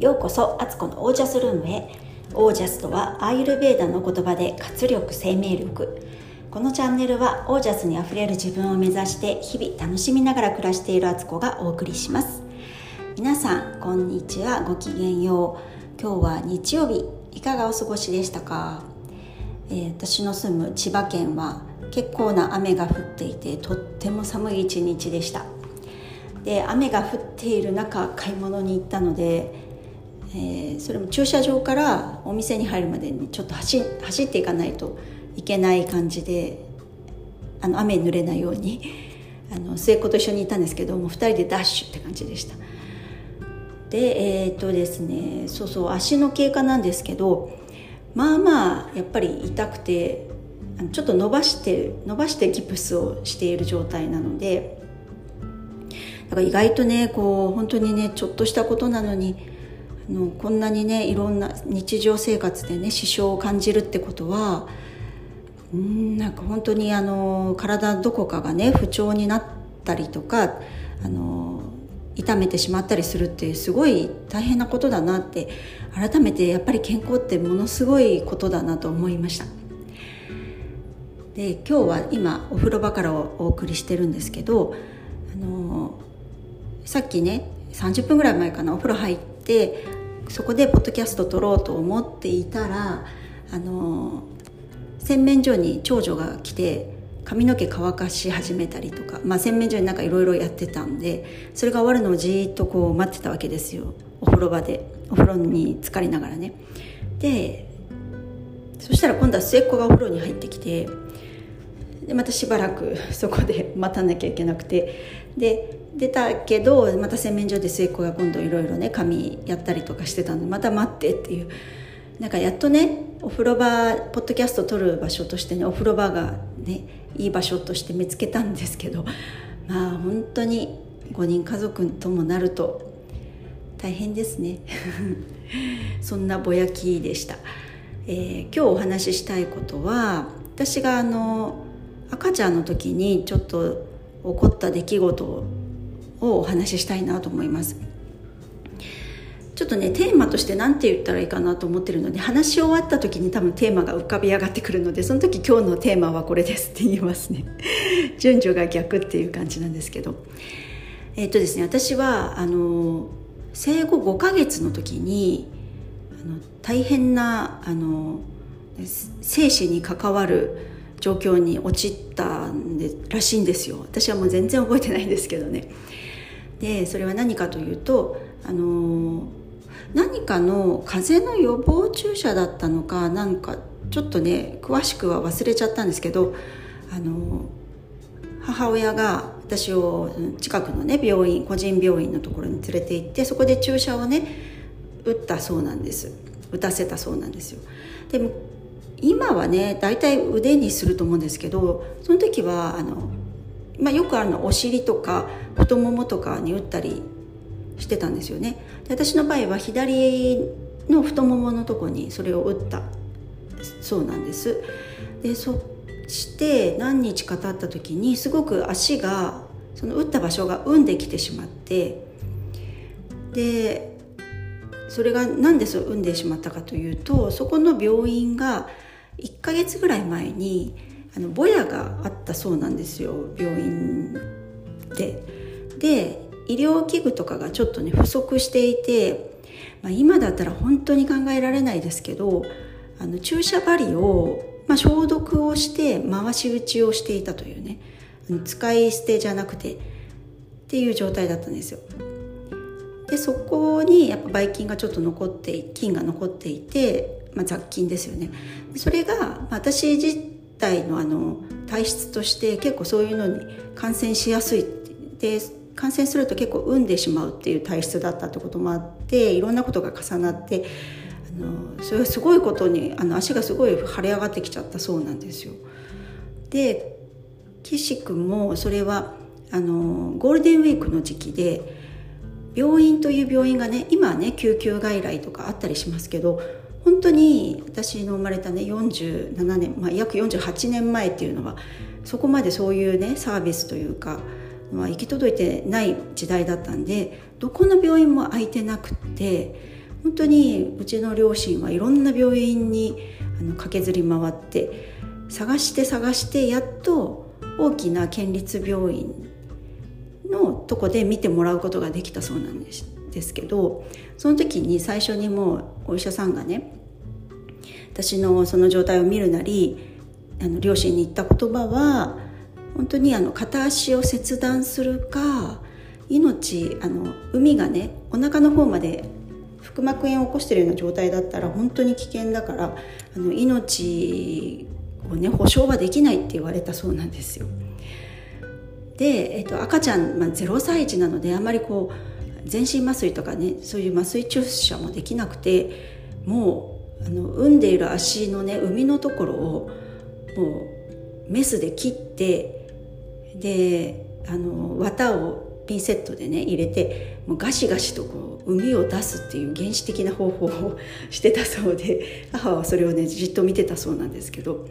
ようこそアツコのオージャスルームへ。オージャスとはアーユルベーダの言葉で活力生命力。このチャンネルはオージャスにあふれる自分を目指して日々楽しみながら暮らしているアツコがお送りします。皆さんこんにちは。ごきげんよう。今日は日曜日いかがお過ごしでしたか、えー、私の住む千葉県は結構な雨が降っていてとっても寒い一日でした。で雨が降っている中買い物に行ったので、えー、それも駐車場からお店に入るまでにちょっと走走っていかないといけない感じであの雨に濡れないように あの末っ子と一緒にいたんですけども2人でダッシュって感じでした。でえー、っとですねそうそう足の経過なんですけどまあまあやっぱり痛くてちょっと伸ばして伸ばしてギプスをしている状態なのでだから意外とねこう本当にねちょっとしたことなのにのこんなにねいろんな日常生活でね支障を感じるってことはうんなんか本当にあの体どこかがね不調になったりとかあの痛めてしまったりするってすごい大変なことだなって改めてやっぱり健康ってものすごいことだなと思いました。で今日は今お風呂場からお送りしてるんですけどあのさっきね30分ぐらい前かなお風呂入ってそこでポッドキャスト撮ろうと思っていたらあの洗面所に長女が来て髪の毛乾かし始めたりとか、まあ、洗面所になんかいろいろやってたんでそれが終わるのをじっとこう待ってたわけですよ。お風呂場で。お風呂に浸かりながらね。でそしたら今度は末っ子がお風呂に入ってきてでまたしばらくそこで待たなきゃいけなくてで出たけどまた洗面所で末っ子が今度いろいろね髪やったりとかしてたんでまた待ってっていう。なんかやっとねお風呂場ポッドキャスト撮る場所としてねお風呂場がねいい場所として見つけたんですけどまあ本当に5人家族ともなると大変ですね。そんなぼやきでした、えー、今日お話ししたいことは私があの赤ちゃんの時にちょっと起こった出来事ををお話ししたいなと思います。ちょっとねテーマとして何て言ったらいいかなと思ってるので話し終わった時に多分テーマが浮かび上がってくるのでその時今日のテーマはこれですって言いますね。順序が逆っていう感じなんですけど。えっ、とですね私はあの生後5ヶ月の時にあの大変なあの生死に関わる状況に陥ったんでらしいんですよ。私はもう全然覚えてないんですけどね。でそれは何かというとあの何かの風邪の予防注射だったのかなんかちょっとね詳しくは忘れちゃったんですけどあの母親が私を近くのね病院個人病院のところに連れて行ってそこで注射をね打ったそうなんです。打たせたそうなんですよ。でも今はね大体腕にすると思うんですけどその時はあの、まあ、よくあるのお尻とか太ももとかに打ったりしてたんですよね。で私の場合は左の太もものとこにそれを打ったそうなんです。でそして何日か経った時にすごく足がその打った場所が産んできてしまってでそれが何でそう産んでしまったかというとそこの病院が1ヶ月ぐらい前にあのぼやがあったそうなんですよ病院で。で医療器具とかがちょっとね不足していて、まあ、今だったら本当に考えられないですけどあの注射針を、まあ、消毒をして回し打ちをしていたというね使い捨てじゃなくてっていう状態だったんですよ。でそこにやっぱばい菌がちょっと残って菌が残っていて、まあ、雑菌ですよね。それが私体のあの体質として結構そういうのに感染しやすいで感染すると結構産んでしまうっていう体質だったってこともあっていろんなことが重なってあのそれはすごいことにあの足がすごい腫れ上がってきちゃったそうなんですよ。で岸君もそれはあのゴールデンウィークの時期で病院という病院がね今はね救急外来とかあったりしますけど本当に私の生まれたね47年、まあ、約48年前っていうのはそこまでそういうねサービスというかは行き届いてない時代だったんでどこの病院も空いてなくって本当にうちの両親はいろんな病院にあの駆けずり回って探して探してやっと大きな県立病院のとこで見てもらうことができたそうなんです。ですけどその時に最初にもうお医者さんがね私のその状態を見るなりあの両親に言った言葉は本当にあの片足を切断するか命あの海がねお腹の方まで腹膜炎を起こしてるような状態だったら本当に危険だからあの命をね保証はできないって言われたそうなんですよ。で、えっと、赤ちゃん、まあ、0歳児なのであんまりこう全身麻酔とかねそういう麻酔注射もできなくてもうあの産んでいる足のね産みのところをもうメスで切ってであの綿をピンセットでね入れてもうガシガシとこう海を出すっていう原始的な方法を してたそうで母はそれをねじっと見てたそうなんですけど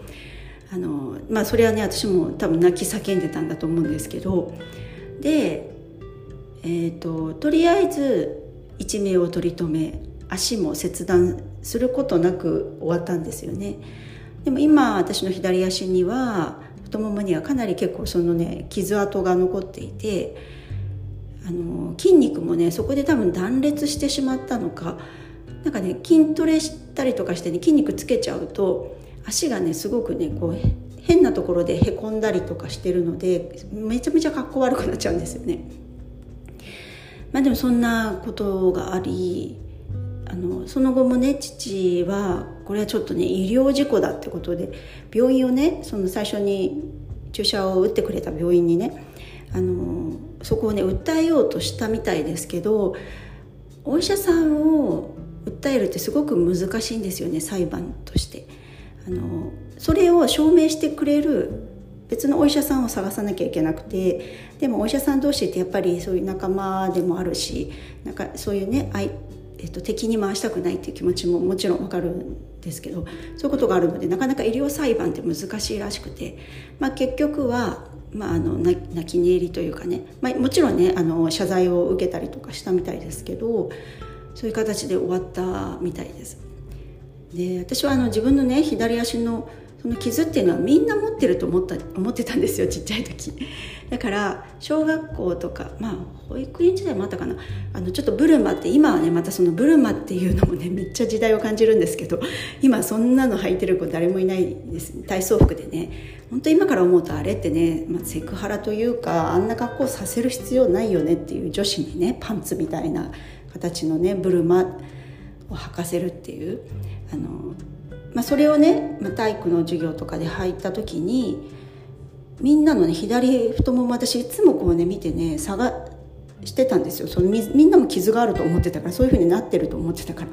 あのまあそれはね私も多分泣き叫んでたんだと思うんですけどで、えーと、とりあえず一命を取り留め足も切断することなく終わったんですよねでも今私の左足には太ももにはかなり結構そのね傷跡が残っていてあの筋肉もねそこで多分断裂してしまったのかなんかね筋トレしたりとかしてね筋肉つけちゃうと足がねすごくねこう変なところでへこんだりとかしてるのでめちゃめちゃ格好悪くなっちゃうんですよね。まあでもそんなことがありあのその後もね父はこれはちょっとね医療事故だってことで病院をねその最初に注射を打ってくれた病院にねあのそこをね訴えようとしたみたいですけどお医者さんを訴えるってすごく難しいんですよね裁判として。あのそれを証明してくれる別のお医者さんを探さなきゃいけなくてでもお医者さん同士ってやっぱりそういう仲間でもあるしなんかそういうねえっと、敵に回したくないっていう気持ちももちろんわかるんですけどそういうことがあるのでなかなか医療裁判って難しいらしくて、まあ、結局は、まあ、あの泣き寝入りというかね、まあ、もちろんねあの謝罪を受けたりとかしたみたいですけどそういう形で終わったみたいです。で私はあの自分のね左足のその傷っていうのはみんな持ってると思った思ってたんですよちっちゃい時。だから小学校とかまあ保育園時代もあったかな。あのちょっとブルマって今はねまたそのブルマっていうのもね めっちゃ時代を感じるんですけど今そんなの履いてる子誰もいないです。体操服でね。本当今から思うとあれってね、まあ、セクハラというかあんな格好させる必要ないよねっていう女子にねパンツみたいな形のねブルマを履かせるっていうあのまあ、それをね、まあ、体育の授業とかで入った時にみんなのね左太もも私いつもこうね見てね探してたんですよそのみみんなも傷があると思ってたからそういう風になってると思ってたから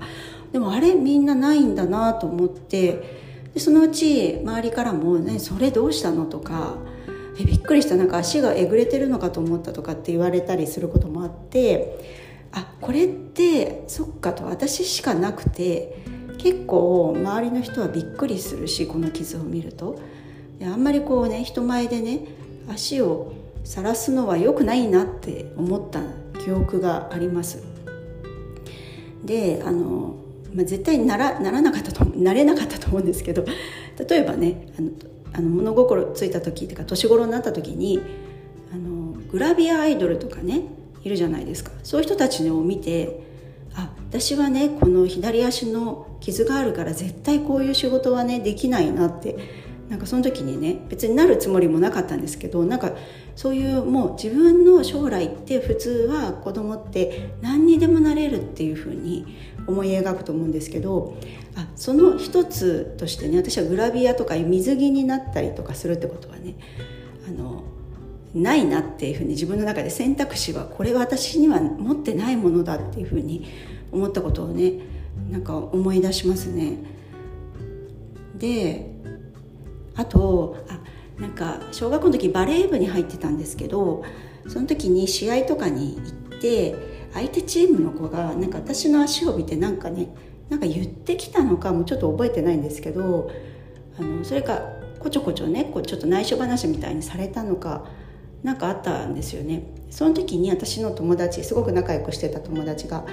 でもあれみんなないんだなと思ってでそのうち周りからも「ねそれどうしたの?」とか「えびっくりしたなんか足がえぐれてるのかと思った」とかって言われたりすることもあってあこれってそっかと私しかなくて。結構周りの人はびっくりするしこの傷を見ると。あんまりこうね人前でね足を晒すのは良くないなって思った記憶があります。であの、まあ、絶対ならならなかったとなれなかったと思うんですけど例えばねあのあの物心ついた時というか年頃になった時にあのグラビアアイドルとかねいるじゃないですか。そういう人たちを見て私はねこの左足の傷があるから絶対こういう仕事はねできないなって。なんかその時にね別になるつもりもなかったんですけどなんかそういうもう自分の将来って普通は子供って何にでもなれるっていうふうに思い描くと思うんですけどあその一つとしてね私はグラビアとか水着になったりとかするってことはねあのないなっていうふうに自分の中で選択肢はこれは私には持ってないものだっていうふうに思ったことをねなんか思い出しますね。であとあなんか小学校の時バレー部に入ってたんですけどその時に試合とかに行って相手チームの子がなんか私の足を見てなんかねなんか言ってきたのかもちょっと覚えてないんですけどあのそれかこちょこちょねこうちょっと内緒話みたいにされたのかなんかあったんですよねその時に私の友達すごく仲良くしてた友達が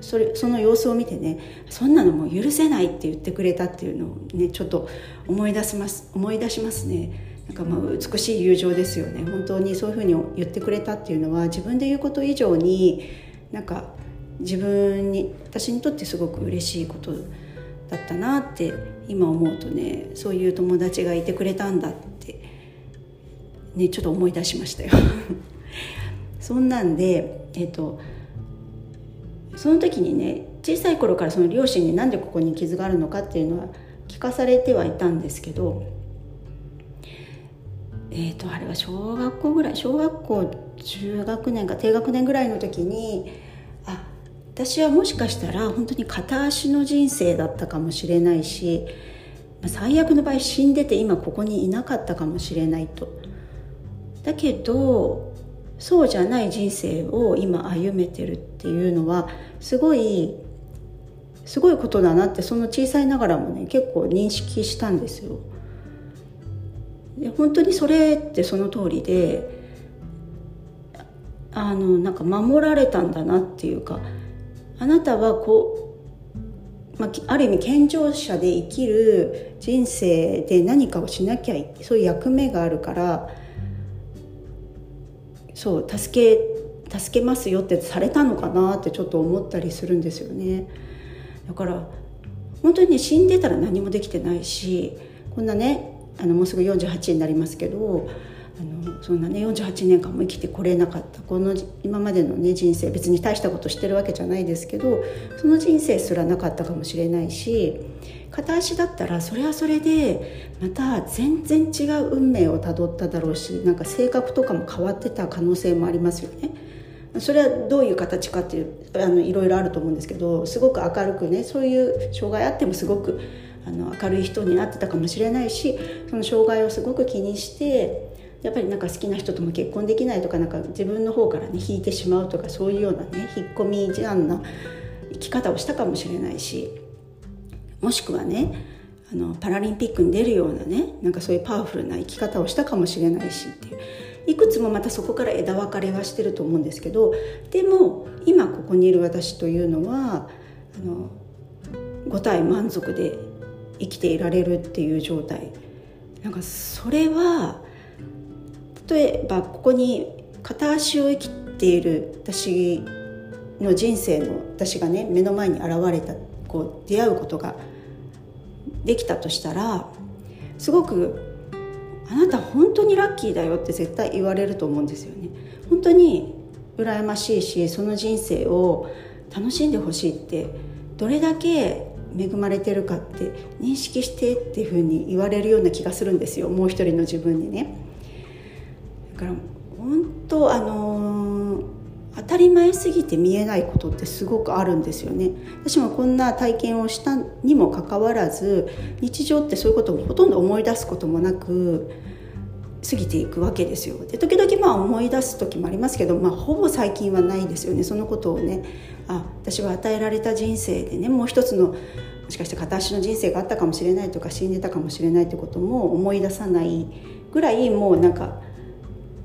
それその様子を見てねそんなのもう許せないって言ってくれたっていうのをねちょっと思い出します思い出しますね。なんかまあ美しい友情ですよね本当にそういうふうに言ってくれたっていうのは自分で言うこと以上になんか自分に私にとってすごく嬉しいことだったなって今思うとねそういう友達がいてくれたんだってねちょっと思い出しましたよ そんなんでえっ、とその時にね小さい頃からその両親になんでここに傷があるのかっていうのは聞かされてはいたんですけどえーと、あれは小学校ぐらい小学校中学年か低学年ぐらいの時にあ私はもしかしたら本当に片足の人生だったかもしれないし最悪の場合死んでて今ここにいなかったかもしれないと。だけどそうじゃない人生を今歩めてるってていうのはすごいすごいことだなってその小さいながらもね結構認識したんですよ。で本当にそれってその通りであのなんか守られたんだなっていうかあなたはこう、まあ、ある意味健常者で生きる人生で何かをしなきゃそういう役目があるからそう助け助けますよってされたのかなってちょっと思ったりするんですよね。だから本当にね死んでたら何もできてないしこんなねあのもうすぐ48になりますけどあのそんなね48年間も生きてこれなかったこの今までのね人生別に大したことしてるわけじゃないですけどその人生すらなかったかもしれないし片足だったらそれはそれでまた全然違う運命をたどっただろうしなんか性格とかも変わってた可能性もありますよね。それはどういう形かっていうあのいろいろあると思うんですけどすごく明るくねそういう障害あってもすごくあの明るい人になってたかもしれないしその障害をすごく気にしてやっぱりなんか好きな人とも結婚できないとかなんか自分の方からね引いてしまうとかそういうようなね引っ込み思案な生き方をしたかもしれないしもしくはねあのパラリンピックに出るようなねなんかそういうパワフルな生き方をしたかもしれないしっていう。いくつもまたそこから枝分かれはしてると思うんですけどでも今ここにいる私というのはあの五体満足で生きていられるっていう状態。なんかそれは例えばここに片足を生きている私の人生の私がね目の前に現れたこう出会うことができたとしたらすごくあなた本当にラッキーだよって絶対言われると思うんですよね。本当に羨ましいしその人生を楽しんでほしいってどれだけ恵まれてるかって認識してっていうふうに言われるような気がするんですよもう一人の自分にね。だから本当あのー、当たり前すぎて見えないことってすごくあるんですよね。私もこんな体験をしたにもかかわらず日常ってそういうことをほとんど思い出すこともなく過ぎていくわけですよ。で時々まあ思い出す時もありますけど、まあ、ほぼ最近はないですよね。そのことをねあ私は与えられた人生でねもう一つのもしかして片足の人生があったかもしれないとか死んでたかもしれないってことも思い出さないぐらいもうなんか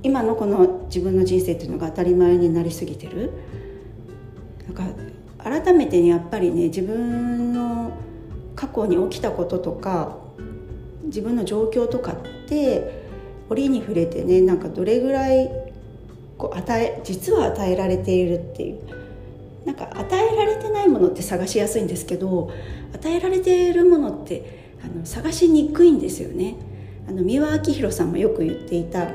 今のこの自分の人生っていうのが当たり前になりすぎてるなんか改めてやっぱりね自分の過去に起きたこととか自分の状況とかって折に触れてねなんかどれぐらいこう与え実は与えられているっていうなんか与えられてないものって探しやすいんですけど与えられているものってあの探しにくいんですよね。あの三輪明宏さんもよく言っていた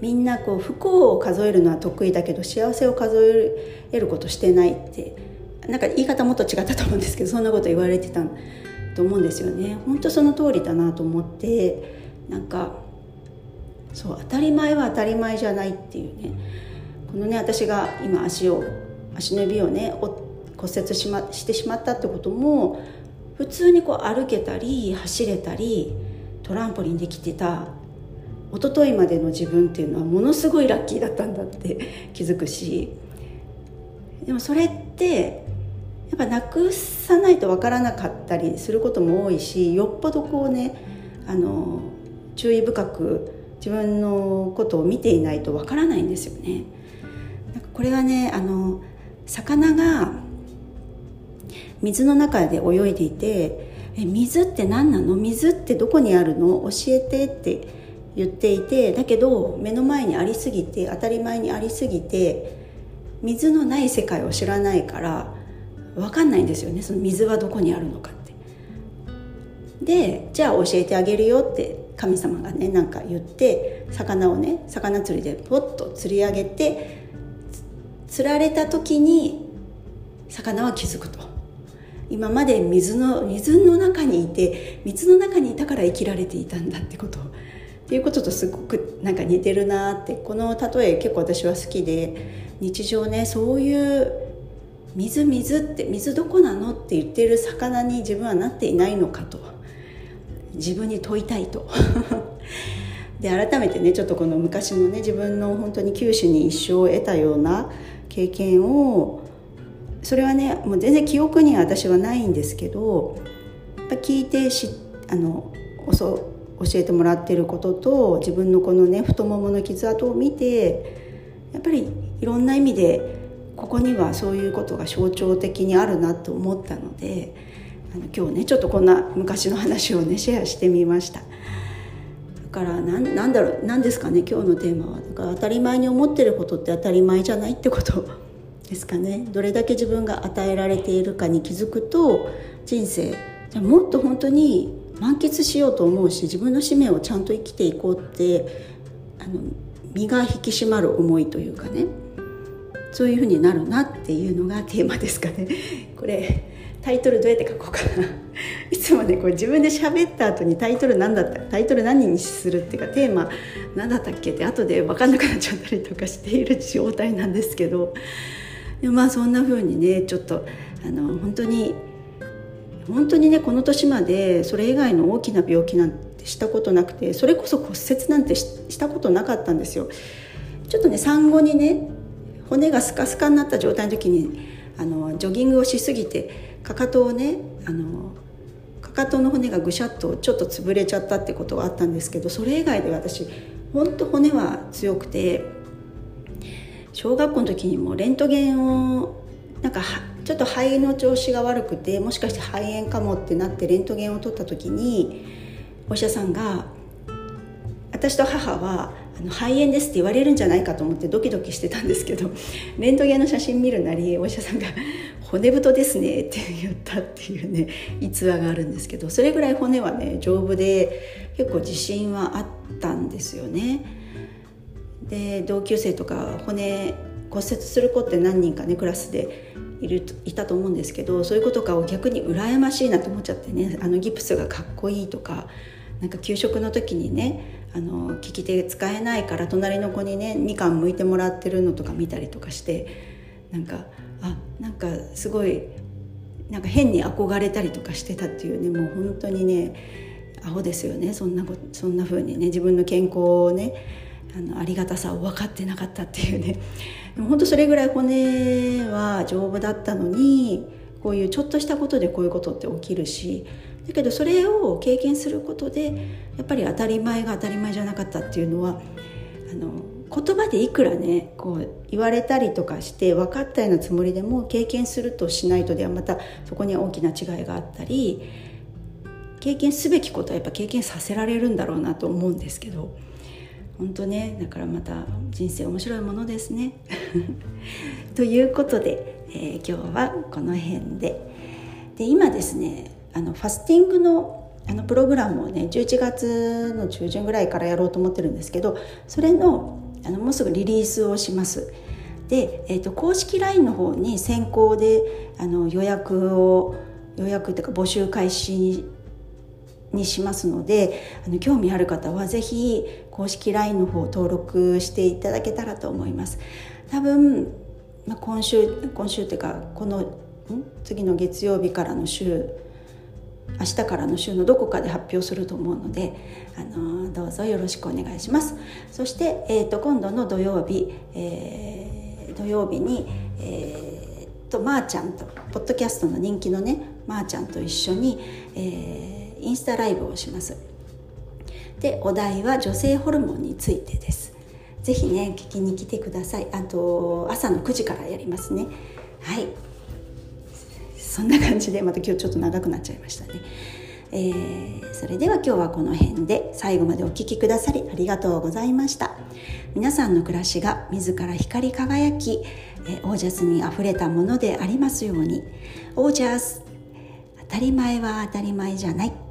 みんなこう不幸を数えるのは得意だけど幸せを数えることしてないってなんか言い方もっと違ったと思うんですけどそんなこと言われてたと思うんですよね。本当その通りだなと思ってなんかそう当たり前は当たり前じゃないっていうねこのね私が今足を足の指をね骨折し,、ま、してしまったってことも普通にこう歩けたり走れたりトランポリンできてた一昨日までの自分っていうのはものすごいラッキーだったんだって 気づくし。でもそれってやっぱなくさないと分からなかったりすることも多いしよっぽどこうねあの注意深く自分のことを見ていないとわからないんですよね。なんかこれがねあの魚が水の中で泳いでいて「え水って何なの？水ってどこにあるの？教えて」って言っていてだけど目の前にありすぎて当たり前にありすぎて水のない世界を知らないから分かんないんですよねその水はどこにあるのかって。でじゃあ教えてあげるよって神様がねなんか言って魚をね魚釣りでポッと釣り上げて釣られた時に魚は気づくと今まで水の水の中にいて水の中にいたから生きられていたんだってことをっていうこととすごくなんか似てるなってこの例え結構私は好きで日常ねそういう水水って水どこなのって言ってる魚に自分はなっていないのかと。自分に問いたいと。で改めてねちょっとこの昔のね自分の本当に九州に一生を得たような経験をそれはねもう全然記憶には私はないんですけどやっぱ聞いてしあの教教えてもらってることと自分のこのね太ももの傷跡を見てやっぱりいろんな意味でここにはそういうことが象徴的にあるなと思ったのであの今日ねちょっとこんな昔の話をねシェアしてみました。だからなんなんだろう何ですかね今日のテーマはだから当たり前に思ってることって当たり前じゃないってことですかねどれだけ自分が与えられているかに気づくと人生じゃもっと本当に満喫しようと思うし自分の使命をちゃんと生きていこうってあの身が引き締まる思いというかね。そういうふうになるなっていうのがテーマですかね。これタイトルどうやって書こうかな。いつもねこれ自分で喋った後にタイトル何だったタイトル何にするっていうかテーマ何だったっけって後で分かんなくなっちゃったりとかしている状態なんですけど。でまあそんな風にねちょっとあの本当に本当にねこの年までそれ以外の大きな病気なんてしたことなくてそれこそ骨折なんてしたことなかったんですよ。ちょっとね産後にね骨がスカスカになった状態の時にあのジョギングをしすぎてかかとをねあのかかとの骨がぐしゃっとちょっと潰れちゃったってことがあったんですけどそれ以外で私本当骨は強くて小学校の時にもレントゲンをなんかちょっと肺の調子が悪くてもしかして肺炎かもってなってレントゲンを取った時にお医者さんが私と母はあの肺炎ですって言われるんじゃないかと思ってドキドキしてたんですけど レントゲンの写真見るなりお医者さんが「骨太ですね」って言ったっていうね逸話があるんですけどそれぐらい骨はね丈夫で結構自信はあったんですよね。で同級生とか骨骨折する子って何人かねクラスでいるいたと思うんですけどそういう子とかを逆に羨ましいなと思っちゃってねあのギプスがかっこいいとかなんか給食の時にねあの利き手使えないから隣の子にねみかん剥いてもらってるのとか見たりとかしてなんかあなんかすごいなんか変に憧れたりとかしてたっていうねもう本当にねアホですよねそんなそんな風にね自分の健康をねあのありがたさを分かってなかったっていうね。でも本当それぐらい骨は丈夫だったのにこういうちょっとしたことでこういうことって起きるしだけどそれを経験することでやっぱり当たり前が当たり前じゃなかったっていうのはあの言葉でいくらねこう言われたりとかして分かったようなつもりでも経験するとしないとではまたそこには大きな違いがあったり経験すべきことはやっぱ経験させられるんだろうなと思うんですけど。本当ねだからまた人生面白いものですね。ということで、えー、今日はこの辺でで今ですねあのファスティングのあのプログラムをね11月の中旬ぐらいからやろうと思ってるんですけどそれのあのもうすぐリリースをします。で、えーと、公式 LINE の方に先行であの予約を予約っていうか募集開始にしますのであの興味ある方は是非公式 LINE の方登録していただけたらと思います。多分、ま、今週今週っていうかこの次の月曜日からの週明日からの週のどこかで発表すると思うのであのどうぞよろしくお願いします。そして、えーと、今度の土曜日、えー、土曜日に、えーと、まー、ちゃんとポッドキャストの人気のねまー、ちゃんと一緒に、えー、インスタライブをします。でお題は女性ホルモンについてです。ぜひね聞きに来てください。あと朝の9時からやりますね。はい。そんな感じでまた今日ちょっと長くなっちゃいましたね。えー、それでは今日はこの辺で最後までお聴きくださりありがとうございました。皆さんの暮らしが自ら光り輝き、えー、オージャスにあふれたものでありますように。オージャス当たり前は当たり前じゃない。